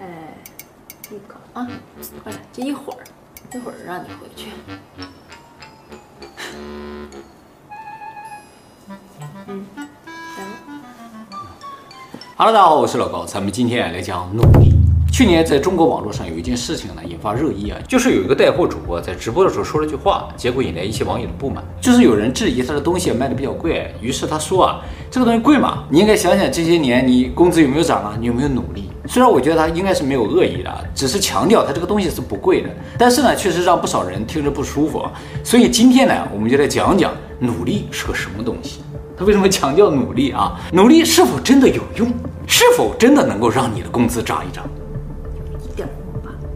哎，一口啊，快来，就一会儿，一会儿让你回去。嗯，来吧。Hello，大家好，我是老高，咱们今天来讲努力。去年在中国网络上有一件事情呢，引发热议啊，就是有一个带货主播在直播的时候说了句话，结果引来一些网友的不满，就是有人质疑他的东西卖的比较贵，于是他说啊，这个东西贵嘛，你应该想想这些年你工资有没有涨啊，你有没有努力？虽然我觉得他应该是没有恶意的，只是强调他这个东西是不贵的，但是呢，确实让不少人听着不舒服。所以今天呢，我们就来讲讲努力是个什么东西，他为什么强调努力啊？努力是否真的有用？是否真的能够让你的工资涨一涨？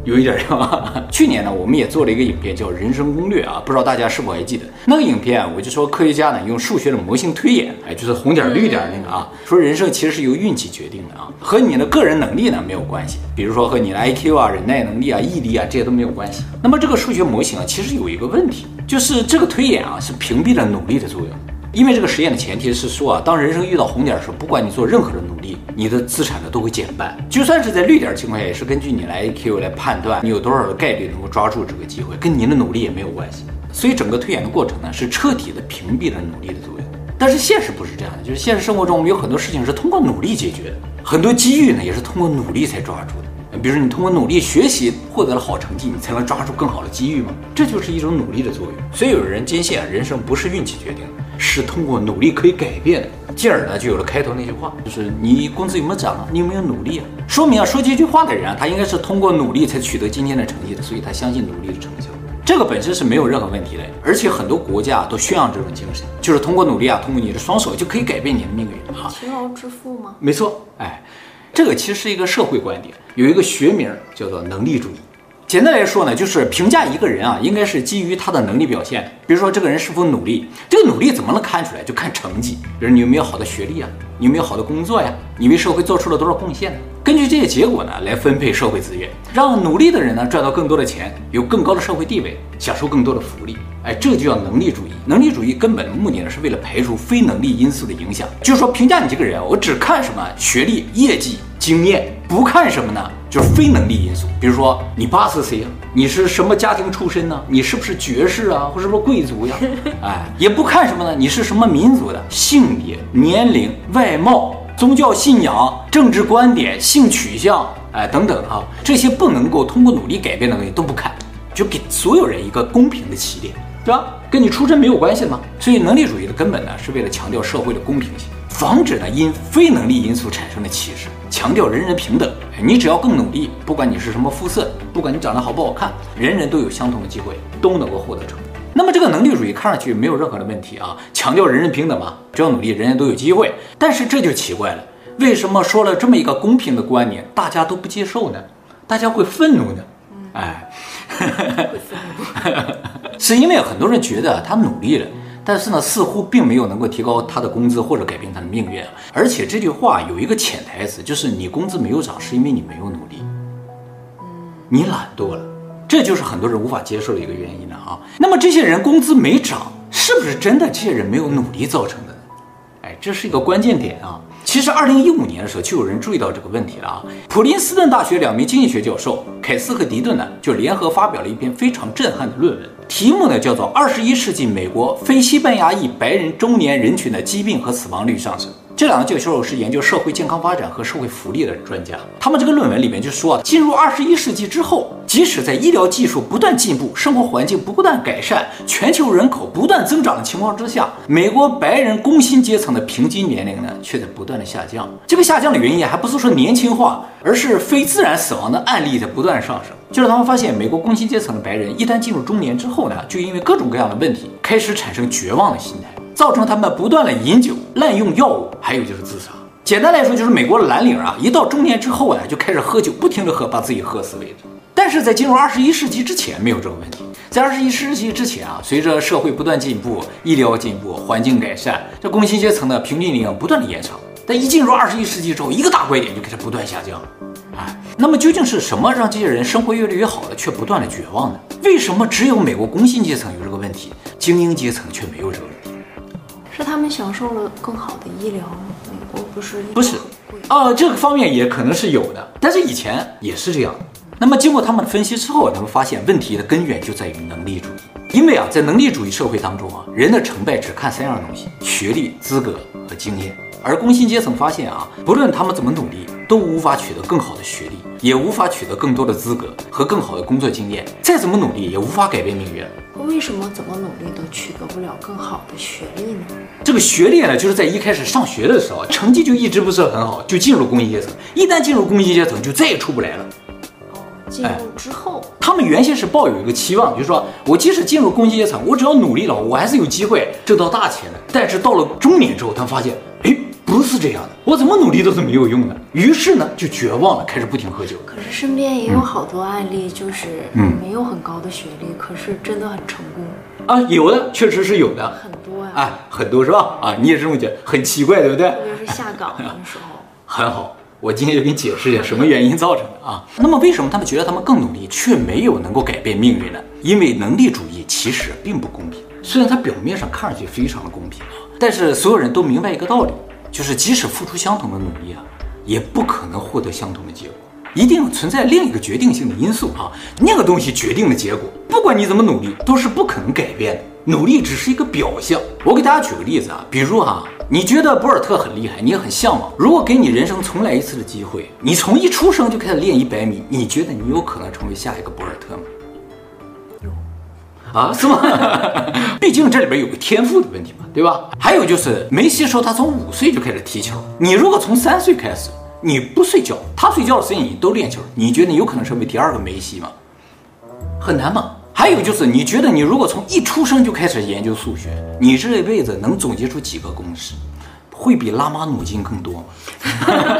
有一点像啊。去年呢，我们也做了一个影片，叫《人生攻略》啊，不知道大家是否还记得那个影片？我就说科学家呢用数学的模型推演，哎，就是红点绿点那个啊，说人生其实是由运气决定的啊，和你的个人能力呢没有关系，比如说和你的 IQ 啊、忍耐能力啊、毅力啊这些都没有关系。那么这个数学模型啊，其实有一个问题，就是这个推演啊是屏蔽了努力的作用。因为这个实验的前提是说啊，当人生遇到红点的时候，不管你做任何的努你的资产呢都会减半。就算是在绿点情况下，也是根据你来 IQ 来判断你有多少的概率能够抓住这个机会，跟您的努力也没有关系。所以整个推演的过程呢，是彻底的屏蔽了努力的作用。但是现实不是这样的，就是现实生活中我们有很多事情是通过努力解决的，很多机遇呢也是通过努力才抓住的。比如说你通过努力学习获得了好成绩，你才能抓住更好的机遇吗？这就是一种努力的作用。所以有人坚信啊，人生不是运气决定的。是通过努力可以改变的，进而呢就有了开头那句话，就是你工资有没有涨啊？你有没有努力啊？说明啊，说这句话的人啊，他应该是通过努力才取得今天的成绩的，所以他相信努力的成效。这个本身是没有任何问题的，而且很多国家都宣扬这种精神，就是通过努力啊，通过你的双手就可以改变你的命运哈。勤劳致富吗？没错，哎，这个其实是一个社会观点，有一个学名叫做能力主义。简单来说呢，就是评价一个人啊，应该是基于他的能力表现。比如说，这个人是否努力，这个努力怎么能看出来？就看成绩。比如你有没有好的学历啊？你有没有好的工作呀？你为社会做出了多少贡献呢？根据这些结果呢，来分配社会资源，让努力的人呢赚到更多的钱，有更高的社会地位，享受更多的福利。哎，这就叫能力主义。能力主义根本的目的呢，是为了排除非能力因素的影响。就是说，评价你这个人，我只看什么学历、业绩、经验，不看什么呢？就是非能力因素。比如说，你爸是谁呀？你是什么家庭出身呢？你是不是爵士啊，或是不是贵族呀？哎，也不看什么呢？你是什么民族的？性别、年龄、外貌、宗教信仰、政治观点、性取向，哎，等等啊，这些不能够通过努力改变的东西都不看，就给所有人一个公平的起点。对吧？跟你出身没有关系的吗？所以能力主义的根本呢，是为了强调社会的公平性，防止呢因非能力因素产生的歧视，强调人人平等。你只要更努力，不管你是什么肤色，不管你长得好不好看，人人都有相同的机会，都能够获得成功。那么这个能力主义看上去没有任何的问题啊，强调人人平等嘛，只要努力，人人都有机会。但是这就奇怪了，为什么说了这么一个公平的观念，大家都不接受呢？大家会愤怒呢？哎。是因为很多人觉得他努力了，但是呢，似乎并没有能够提高他的工资或者改变他的命运。而且这句话有一个潜台词，就是你工资没有涨，是因为你没有努力，你懒惰了，这就是很多人无法接受的一个原因了啊。那么这些人工资没涨，是不是真的这些人没有努力造成的呢？哎，这是一个关键点啊。其实，二零一五年的时候就有人注意到这个问题了啊。普林斯顿大学两名经济学教授凯斯和迪顿呢，就联合发表了一篇非常震撼的论文，题目呢叫做《二十一世纪美国非西班牙裔白人中年人群的疾病和死亡率上升》。这两个教授是研究社会健康发展和社会福利的专家，他们这个论文里面就说，进入二十一世纪之后，即使在医疗技术不断进步、生活环境不断改善、全球人口不断增长的情况之下，美国白人工薪阶层的平均年龄呢，却在不断的下降。这个下降的原因还不是说年轻化，而是非自然死亡的案例在不断上升。就是他们发现，美国工薪阶层的白人一旦进入中年之后呢，就因为各种各样的问题，开始产生绝望的心态。造成他们不断的饮酒、滥用药物，还有就是自杀。简单来说，就是美国的蓝领啊，一到中年之后呢，就开始喝酒，不停的喝，把自己喝死为止。但是在进入二十一世纪之前，没有这个问题。在二十一世纪之前啊，随着社会不断进步、医疗进步、环境改善，这工薪阶层的平均年龄不断的延长。但一进入二十一世纪之后，一个大拐点就开始不断下降。哎，那么究竟是什么让这些人生活越来越好了，却不断的绝望呢？为什么只有美国工薪阶层有这个问题，精英阶层却没有这个问题？是他们享受了更好的医疗，美国不是不是啊，这个方面也可能是有的，但是以前也是这样。那么经过他们的分析之后，他们发现问题的根源就在于能力主义。因为啊，在能力主义社会当中啊，人的成败只看三样东西：学历、资格和经验。而工薪阶层发现啊，不论他们怎么努力，都无法取得更好的学历，也无法取得更多的资格和更好的工作经验。再怎么努力，也无法改变命运。为什么怎么努力都取得不了更好的学历呢？这个学历呢，就是在一开始上学的时候，成绩就一直不是很好，就进入工薪阶层。一旦进入工薪阶层，就再也出不来了。哦，进入之后，哎，他们原先是抱有一个期望，就是说我即使进入工薪阶层，我只要努力了，我还是有机会挣到大钱的。但是到了中年之后，他们发现，哎。不是这样的，我怎么努力都是没有用的。于是呢，就绝望了，开始不停喝酒。可是身边也有好多案例，就是嗯，没有很高的学历，嗯、可是真的很成功啊。有的确实是有的，很多呀、啊，哎，很多是吧？啊，你也是这么觉得，很奇怪，对不对？特别是下岗的时候。很好，我今天就给你解释一下什么原因造成的啊。那么为什么他们觉得他们更努力，却没有能够改变命运呢？因为能力主义其实并不公平。虽然它表面上看上去非常的公平啊，但是所有人都明白一个道理。就是即使付出相同的努力啊，也不可能获得相同的结果，一定存在另一个决定性的因素啊，那个东西决定的结果，不管你怎么努力，都是不可能改变的。努力只是一个表象。我给大家举个例子啊，比如哈，你觉得博尔特很厉害，你也很向往。如果给你人生重来一次的机会，你从一出生就开始练一百米，你觉得你有可能成为下一个博尔特吗？啊，是吗？毕竟这里边有个天赋的问题嘛，对吧？还有就是梅西说他从五岁就开始踢球，你如果从三岁开始，你不睡觉，他睡觉的时间你都练球，你觉得你有可能成为第二个梅西吗？很难吗？还有就是你觉得你如果从一出生就开始研究数学，你这一辈子能总结出几个公式？会比拉马努金更多吗？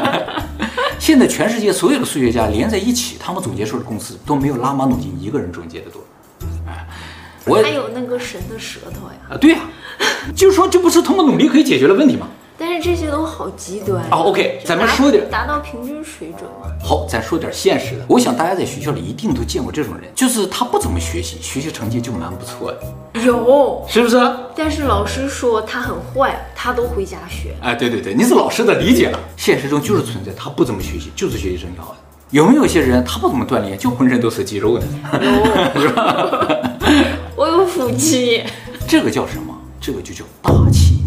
现在全世界所有的数学家连在一起，他们总结出的公式都没有拉马努金一个人总结的多。我还有那个神的舌头呀！啊，对呀、啊，就是说这不是通过努力可以解决的问题吗？但是这些都好极端啊。OK，咱们说点达到平均水准嘛。好，咱说点现实的。我想大家在学校里一定都见过这种人，就是他不怎么学习，学习成绩就蛮不错的。有，是不是？但是老师说他很坏，他都回家学。哎，对对对，你是老师的理解了。现实中就是存在他不怎么学习，就是学习成绩好的。有没有一些人他不怎么锻炼，就浑身都是肌肉的？有，是吧？我有腹肌，这个叫什么？这个就叫大器灭征啊！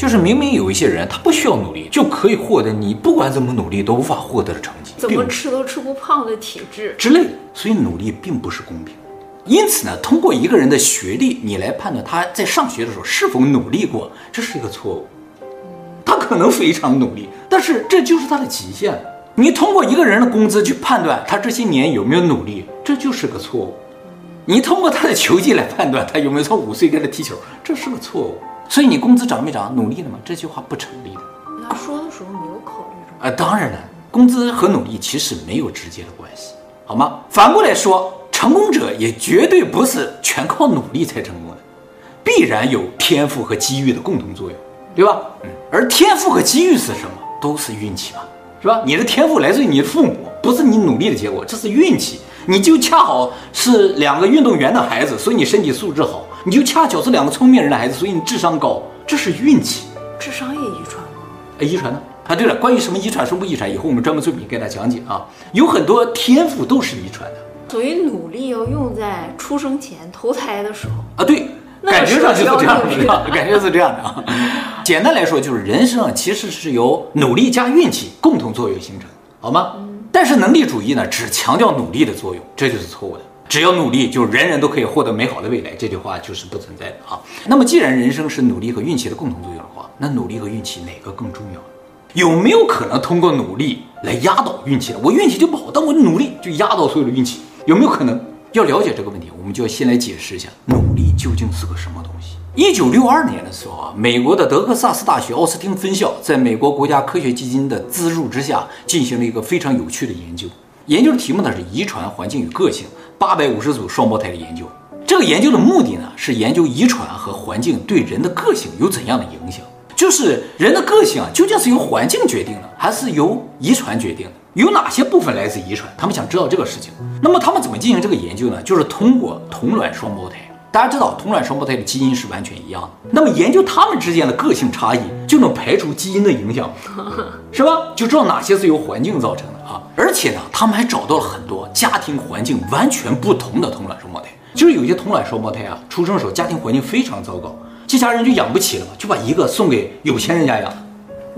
就是明明有一些人他不需要努力就可以获得你不管怎么努力都无法获得的成绩，怎么吃都吃不胖的体质之类的。所以努力并不是公平。因此呢，通过一个人的学历，你来判断他在上学的时候是否努力过，这是一个错误。他可能非常努力，但是这就是他的极限。你通过一个人的工资去判断他这些年有没有努力，这就是个错误。你通过他的球技来判断他有没有从五岁开始踢球，这是个错误。所以你工资涨没涨，努力了吗？这句话不成立的。他说的时候没有考虑啊、呃，当然了，工资和努力其实没有直接的关系，好吗？反过来说，成功者也绝对不是全靠努力才成功的，必然有天赋和机遇的共同作用，对吧？嗯，而天赋和机遇是什么？都是运气嘛。是吧？你的天赋来自于你的父母，不是你努力的结果，这是运气。你就恰好是两个运动员的孩子，所以你身体素质好；你就恰巧是两个聪明人的孩子，所以你智商高，这是运气。智商也遗传吗？哎，遗传呢？啊，对了，关于什么遗传，什么不遗传，以后我们专门作品给大家讲解啊。有很多天赋都是遗传的，所以努力要用在出生前投胎的时候啊。对。感觉上就是这样的，感觉是这样的啊。简单来说，就是人生其实是由努力加运气共同作用形成，好吗？但是能力主义呢，只强调努力的作用，这就是错误的。只要努力，就人人都可以获得美好的未来，这句话就是不存在的啊。那么，既然人生是努力和运气的共同作用的话，那努力和运气哪个更重要？有没有可能通过努力来压倒运气呢？我运气就不好，但我努力就压倒所有的运气，有没有可能？要了解这个问题，我们就要先来解释一下努力究竟是个什么东西。一九六二年的时候啊，美国的德克萨斯大学奥斯汀分校在美国国家科学基金的资助之下，进行了一个非常有趣的研究。研究的题目呢是遗传、环境与个性，八百五十组双胞胎的研究。这个研究的目的呢是研究遗传和环境对人的个性有怎样的影响。就是人的个性啊，究竟是由环境决定的，还是由遗传决定的？有哪些部分来自遗传？他们想知道这个事情。那么他们怎么进行这个研究呢？就是通过同卵双胞胎，大家知道同卵双胞胎的基因是完全一样的，那么研究他们之间的个性差异，就能排除基因的影响，是吧？就知道哪些是由环境造成的啊。而且呢，他们还找到了很多家庭环境完全不同的同卵双胞胎，就是有些同卵双胞胎啊，出生的时候家庭环境非常糟糕，这家人就养不起了嘛，就把一个送给有钱人家养。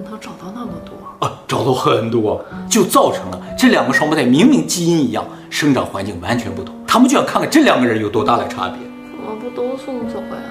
能找到那么多啊？找到很多，就造成了这两个双胞胎明明基因一样，生长环境完全不同，他们就想看看这两个人有多大的差别。都送走呀？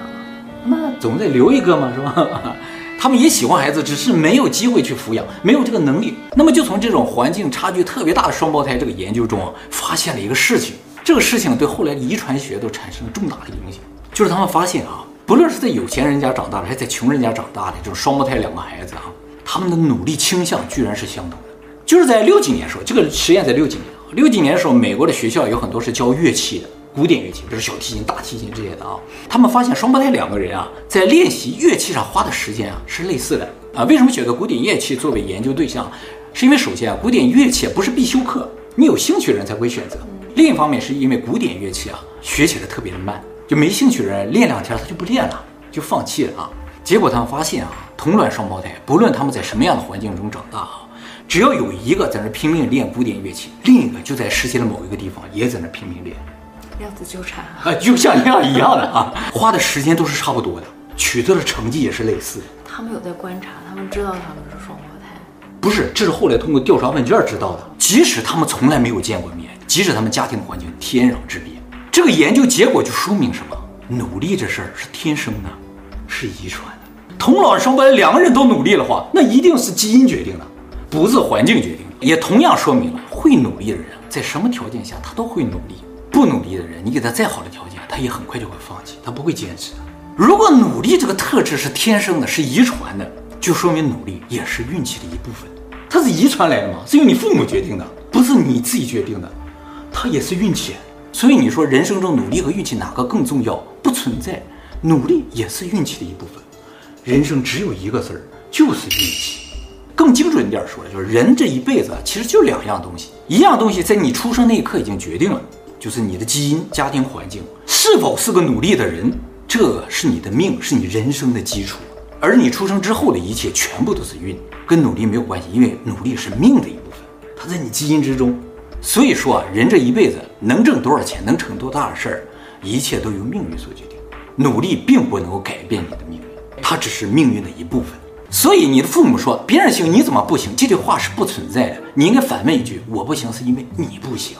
那总得留一个嘛，是吧？他们也喜欢孩子，只是没有机会去抚养，没有这个能力。那么就从这种环境差距特别大的双胞胎这个研究中啊，发现了一个事情，这个事情对后来遗传学都产生了重大的影响。就是他们发现啊，不论是在有钱人家长大的，还是在穷人家长大的这种双胞胎两个孩子啊，他们的努力倾向居然是相同的。就是在六几年时候，这个实验在六几年，六几年的时候，美国的学校有很多是教乐器的。古典乐器，比如小提琴、大提琴这些的啊，他们发现双胞胎两个人啊，在练习乐器上花的时间啊是类似的啊。为什么选择古典乐器作为研究对象？是因为首先啊，古典乐器不是必修课，你有兴趣的人才会选择。另一方面，是因为古典乐器啊学起来特别的慢，就没兴趣的人练两天他就不练了，就放弃了啊。结果他们发现啊，同卵双胞胎不论他们在什么样的环境中长大啊，只要有一个在那拼命练古典乐器，另一个就在世界的某一个地方也在那拼命练。量子纠缠啊，就像一样一样的啊，花的时间都是差不多的，取得的成绩也是类似的。他们有在观察，他们知道他们是双胞胎？不是，这是后来通过调查问卷知道的。即使他们从来没有见过面，即使他们家庭环境天壤之别，这个研究结果就说明什么？努力这事儿是天生的，是遗传的。同卵双胞胎两个人都努力的话，那一定是基因决定的，不是环境决定的。也同样说明了，会努力的人在什么条件下他都会努力。不努力的人，你给他再好的条件，他也很快就会放弃，他不会坚持的。如果努力这个特质是天生的，是遗传的，就说明努力也是运气的一部分。它是遗传来的吗？是由你父母决定的，不是你自己决定的，它也是运气。所以你说人生中努力和运气哪个更重要？不存在，努力也是运气的一部分。人生只有一个字儿，就是运气。更精准一点说，就是人这一辈子其实就两样东西，一样东西在你出生那一刻已经决定了。就是你的基因、家庭环境是否是个努力的人，这是你的命，是你人生的基础。而你出生之后的一切全部都是运，跟努力没有关系，因为努力是命的一部分，它在你基因之中。所以说啊，人这一辈子能挣多少钱，能成多大的事儿，一切都由命运所决定。努力并不能够改变你的命运，它只是命运的一部分。所以你的父母说别人行，你怎么不行？这句话是不存在的。你应该反问一句：我不行是因为你不行。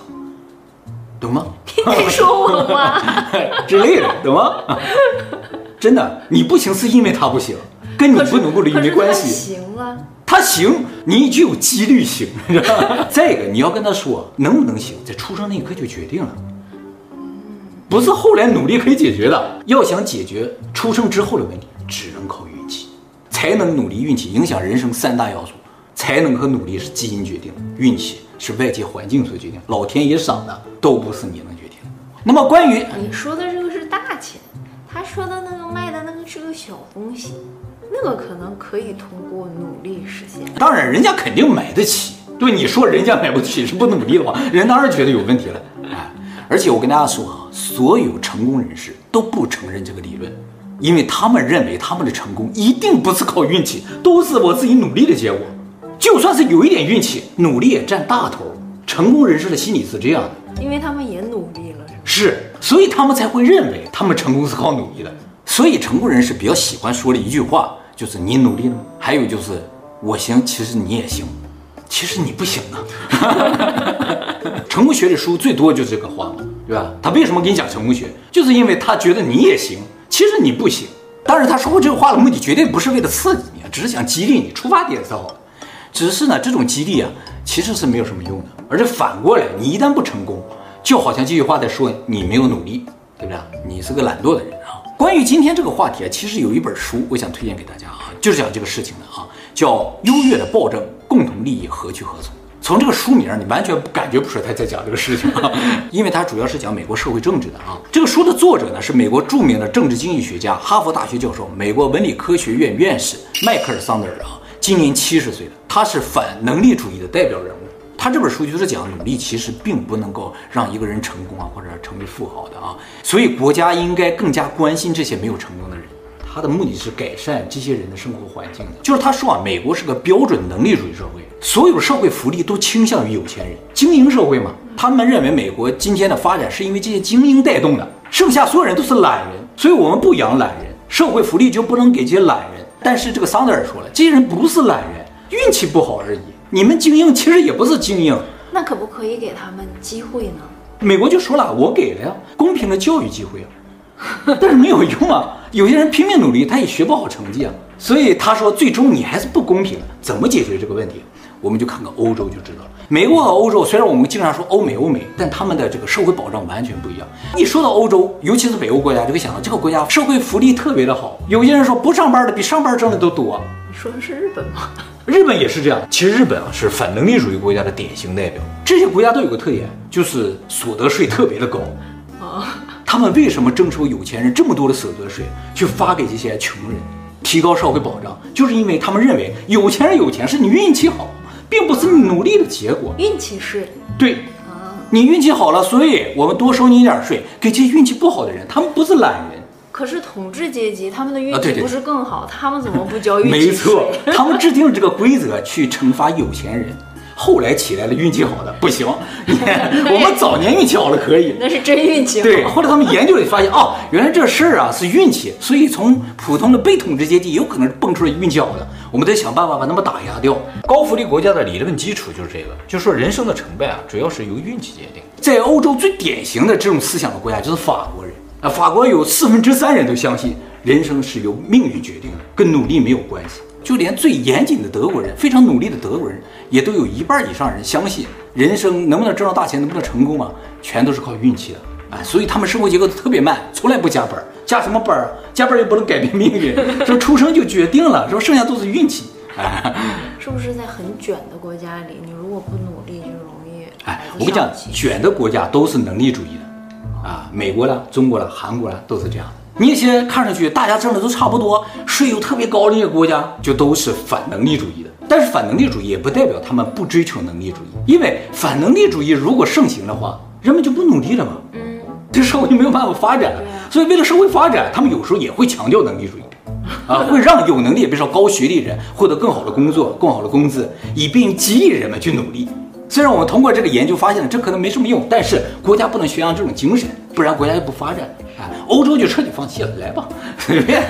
懂吗？你在说我吗？之类的，懂吗？真的，你不行是因为他不行，跟你不能够努力没关系。行啊，他行，你就有几率行？再一个，你要跟他说能不能行，在出生那一刻就决定了，不是后来努力可以解决的。要想解决出生之后的问题，只能靠运气，才能努力运气影响人生三大要素，才能和努力是基因决定的，运气。是外界环境所决定，老天爷赏的都不是你能决定的。那么关于你说的这个是大钱，他说的那个卖的那个是个小东西，那个可能可以通过努力实现。当然，人家肯定买得起。对你说人家买不起是不努力的话，人当然觉得有问题了。哎，而且我跟大家说啊，所有成功人士都不承认这个理论，因为他们认为他们的成功一定不是靠运气，都是我自己努力的结果。就算是有一点运气，努力也占大头。成功人士的心理是这样的，因为他们也努力了，是，所以他们才会认为他们成功是靠努力的。所以成功人士比较喜欢说的一句话就是“你努力了吗？”还有就是“我行，其实你也行，其实你不行啊。”成功学的书最多就是这个话嘛，对吧？他为什么给你讲成功学？就是因为他觉得你也行，其实你不行。当然，他说过这个话的目的绝对不是为了刺激你，只是想激励你，出发点是好的。只是呢，这种激励啊，其实是没有什么用的。而且反过来，你一旦不成功，就好像这句话在说你没有努力，对不对？你是个懒惰的人啊。关于今天这个话题啊，其实有一本书我想推荐给大家啊，就是讲这个事情的啊，叫《优越的暴政：共同利益何去何从》。从这个书名，你完全感觉不出来他在讲这个事情，因为他主要是讲美国社会政治的啊。这个书的作者呢，是美国著名的政治经济学家、哈佛大学教授、美国文理科学院院士迈克尔·桑德尔啊。今年七十岁了，他是反能力主义的代表人物。他这本书就是讲努力其实并不能够让一个人成功啊，或者成为富豪的啊，所以国家应该更加关心这些没有成功的人。他的目的是改善这些人的生活环境的。就是他说啊，美国是个标准能力主义社会，所有社会福利都倾向于有钱人，精英社会嘛。他们认为美国今天的发展是因为这些精英带动的，剩下所有人都是懒人，所以我们不养懒人，社会福利就不能给这些懒人。但是这个桑德尔说了，这些人不是懒人，运气不好而已。你们精英其实也不是精英，那可不可以给他们机会呢？美国就说了，我给了呀，公平的教育机会啊，但是没有用啊。有些人拼命努力，他也学不好成绩啊。所以他说，最终你还是不公平的。怎么解决这个问题？我们就看看欧洲就知道了。美国和欧洲虽然我们经常说欧美欧美，但他们的这个社会保障完全不一样。一说到欧洲，尤其是北欧国家，就会想到这个国家社会福利特别的好。有些人说不上班的比上班挣的都多。你说的是日本吗？日本也是这样。其实日本啊是反能力主义国家的典型代表。这些国家都有个特点，就是所得税特别的高。啊，他们为什么征收有钱人这么多的所得税，去发给这些穷人，提高社会保障？就是因为他们认为有钱人有钱是你运气好，并不是你努力的结果。运气税对。啊，你运气好了，所以我们多收你一点税，给这些运气不好的人，他们不是懒人。可是统治阶级他们的运气不是更好？啊、对对，他们怎么不交运气？没错，他们制定了这个规则去惩罚有钱人。后来起来了运气好的不行，我们早年运气好了可以，那是真运气好。对，后来他们研究了发现，哦，原来这事儿啊是运气，所以从普通的被统治阶级有可能蹦出来运气好的，我们得想办法把他们打压掉。高福利国家的理论基础就是这个，就是说人生的成败啊主要是由运气决定。在欧洲最典型的这种思想的国家就是法国人。啊，法国有四分之三人都相信人生是由命运决定的，跟努力没有关系。就连最严谨的德国人，非常努力的德国人，也都有一半以上人相信人生能不能挣到大钱，能不能成功啊，全都是靠运气的。啊，所以他们生活节奏特别慢，从来不加班。加什么班啊？加班又不能改变命运，说出生就决定了，说剩下都是运气。啊，是不是在很卷的国家里，你如果不努力，就容易？哎，我跟你讲，卷的国家都是能力主义的。啊，美国了、中国了、韩国了，都是这样的。你一些看上去大家挣的都差不多，税又特别高的那些国家，就都是反能力主义的。但是反能力主义也不代表他们不追求能力主义，因为反能力主义如果盛行的话，人们就不努力了嘛。嗯，这社会就没有办法发展了。所以为了社会发展，他们有时候也会强调能力主义，啊，会让有能力，比如说高学历人获得更好的工作、更好的工资，以便于激励人们去努力。虽然我们通过这个研究发现了这可能没什么用，但是国家不能宣扬这种精神，不然国家就不发展。啊，欧洲就彻底放弃了，来吧，随便。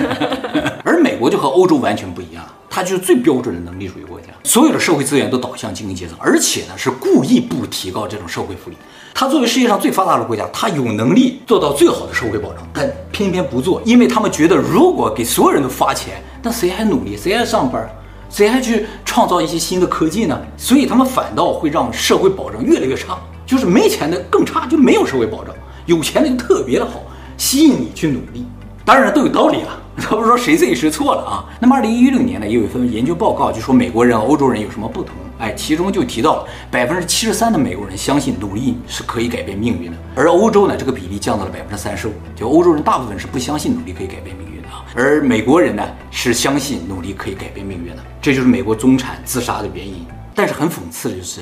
而美国就和欧洲完全不一样，它就是最标准的能力主义国家，所有的社会资源都导向精英阶层，而且呢是故意不提高这种社会福利。它作为世界上最发达的国家，它有能力做到最好的社会保障，但偏偏不做，因为他们觉得如果给所有人都发钱，那谁还努力，谁还上班？谁还去创造一些新的科技呢？所以他们反倒会让社会保障越来越差，就是没钱的更差，就没有社会保障；有钱的就特别的好，吸引你去努力。当然都有道理了，他不是说谁对谁错了啊。那么二零一六年呢，也有一份研究报告，就说美国人欧洲人有什么不同？哎，其中就提到了百分之七十三的美国人相信努力是可以改变命运的，而欧洲呢，这个比例降到了百分之三十五，就欧洲人大部分是不相信努力可以改变命运。而美国人呢，是相信努力可以改变命运的，这就是美国中产自杀的原因。但是很讽刺的就是，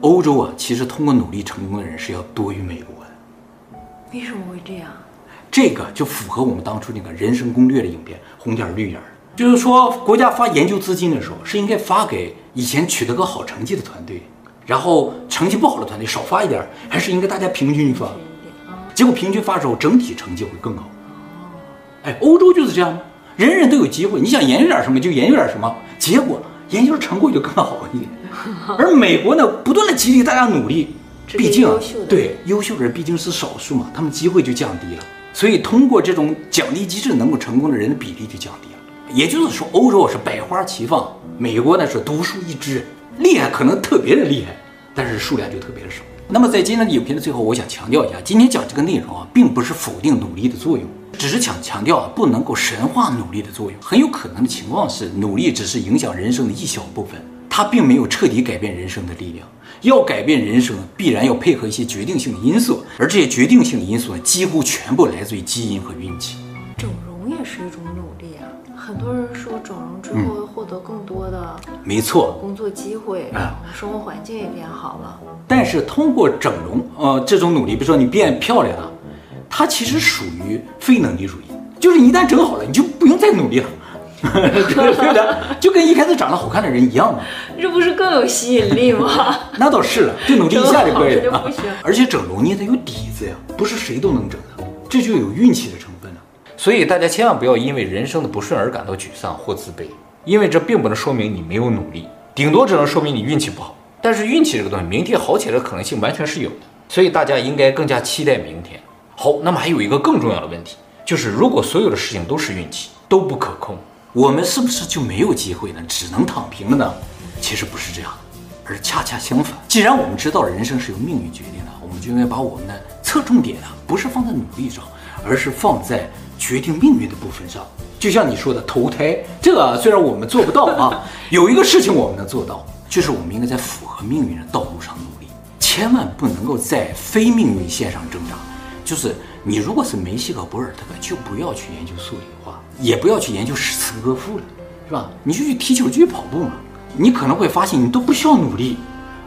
欧洲啊，其实通过努力成功的人是要多于美国的。为什么会这样？这个就符合我们当初那个人生攻略的影片“红点绿眼”，就是说国家发研究资金的时候，是应该发给以前取得个好成绩的团队，然后成绩不好的团队少发一点，还是应该大家平均发？结果平均发之后，整体成绩会更好。哎，欧洲就是这样？人人都有机会，你想研究点什么就研究点什么，结果研究成果就更好一点。而美国呢，不断的激励大家努力，毕竟对优秀的人毕竟是少数嘛，他们机会就降低了。所以通过这种奖励机制，能够成功的人的比例就降低了。也就是说，欧洲是百花齐放，美国呢是独树一帜，厉害可能特别的厉害，但是数量就特别的少。那么在今天的影片的最后，我想强调一下，今天讲这个内容啊，并不是否定努力的作用。只是强强调啊，不能够神化努力的作用。很有可能的情况是，努力只是影响人生的一小部分，它并没有彻底改变人生的力量。要改变人生，必然要配合一些决定性的因素，而这些决定性的因素呢，几乎全部来自于基因和运气。整容。也是一种努力啊。很多人说整容之后会获得更多的，没错，工作机会，嗯、生活环境也变好了。但是通过整容，呃，这种努力，比如说你变漂亮了，它其实属于非能力主义，就是你一旦整好了，你就不用再努力了。对的，就跟一开始长得好看的人一样嘛，这不是更有吸引力吗？那倒是了，就努力一下就可以了。而且整容你也得有底子呀，不是谁都能整的，这就有运气的成分了。所以大家千万不要因为人生的不顺而感到沮丧或自卑，因为这并不能说明你没有努力，顶多只能说明你运气不好。但是运气这个东西，明天好起来的可能性完全是有的。所以大家应该更加期待明天。好，那么还有一个更重要的问题，就是如果所有的事情都是运气，都不可控。我们是不是就没有机会呢？只能躺平了呢？其实不是这样，而恰恰相反。既然我们知道人生是由命运决定的，我们就应该把我们的侧重点啊，不是放在努力上，而是放在决定命运的部分上。就像你说的投胎，这个虽然我们做不到啊，有一个事情我们能做到，就是我们应该在符合命运的道路上努力，千万不能够在非命运线上挣扎。就是你如果是梅西和博尔特，就不要去研究数理化。也不要去研究诗词歌赋了，是吧？你就去踢球，就去跑步嘛。你可能会发现，你都不需要努力，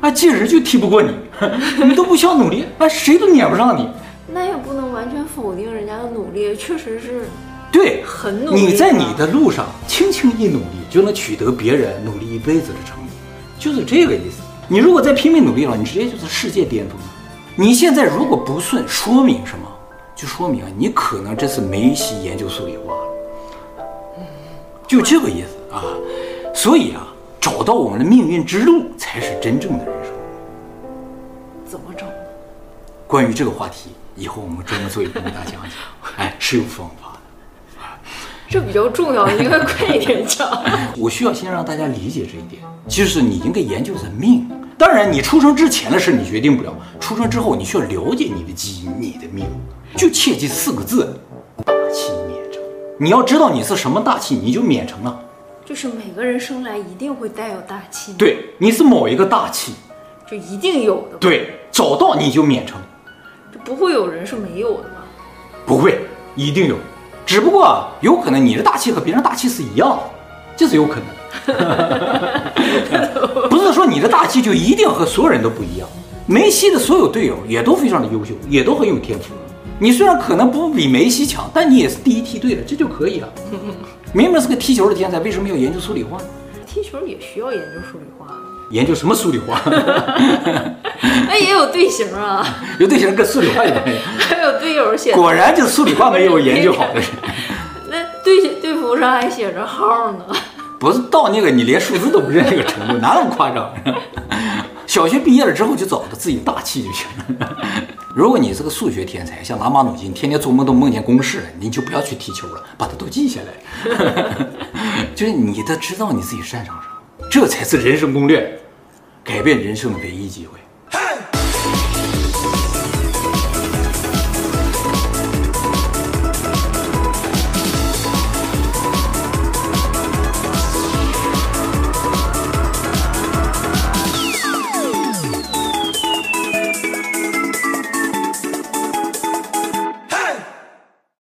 啊，这人就踢不过你，你都不需要努力，啊，谁都撵不上你。那也不能完全否定人家的努力，确实是，对，很努力。你在你的路上轻轻一努力，就能取得别人努力一辈子的成果，就是这个意思。你如果再拼命努力了，你直接就是世界巅峰了。你现在如果不顺，说明什么？就说明啊，你可能这次没戏研究数理化。就这个意思啊，所以啊，找到我们的命运之路才是真正的人生。怎么找？关于这个话题，以后我们专门做一个给大家讲讲。哎，是有方法的。这比较重要，应该快一点讲。我需要先让大家理解这一点，就是你应该研究的命。当然，你出生之前的事你决定不了，出生之后你需要了解你的基因、你的命。就切记四个字：大器免成。你要知道你是什么大器，你就免成了。就是每个人生来一定会带有大气。对，你是某一个大气，就一定有的。对，找到你就免成。就不会有人是没有的吗？不会，一定有。只不过有可能你的大气和别人大气是一样的，这是有可能。不是说你的大气就一定和所有人都不一样。梅西的所有队友也都非常的优秀，也都很有天赋。你虽然可能不比梅西强，但你也是第一梯队的，这就可以了。明明是个踢球的天才，为什么要研究数理化？踢球也需要研究数理化。研究什么数理化？那 也有队形啊。有队形跟数理化有关系。还 有队友写。果然就是数理化没有研究好的人。那队队服上还写着号呢。不是到那个你连数字都不认这个程度，哪那么夸张？小学毕业了之后就找到自己大气就行了。如果你是个数学天才，像拉马努金，天天做梦都梦见公式，你就不要去踢球了，把它都记下来。就是你得知道你自己擅长什么，这才是人生攻略，改变人生的唯一机会。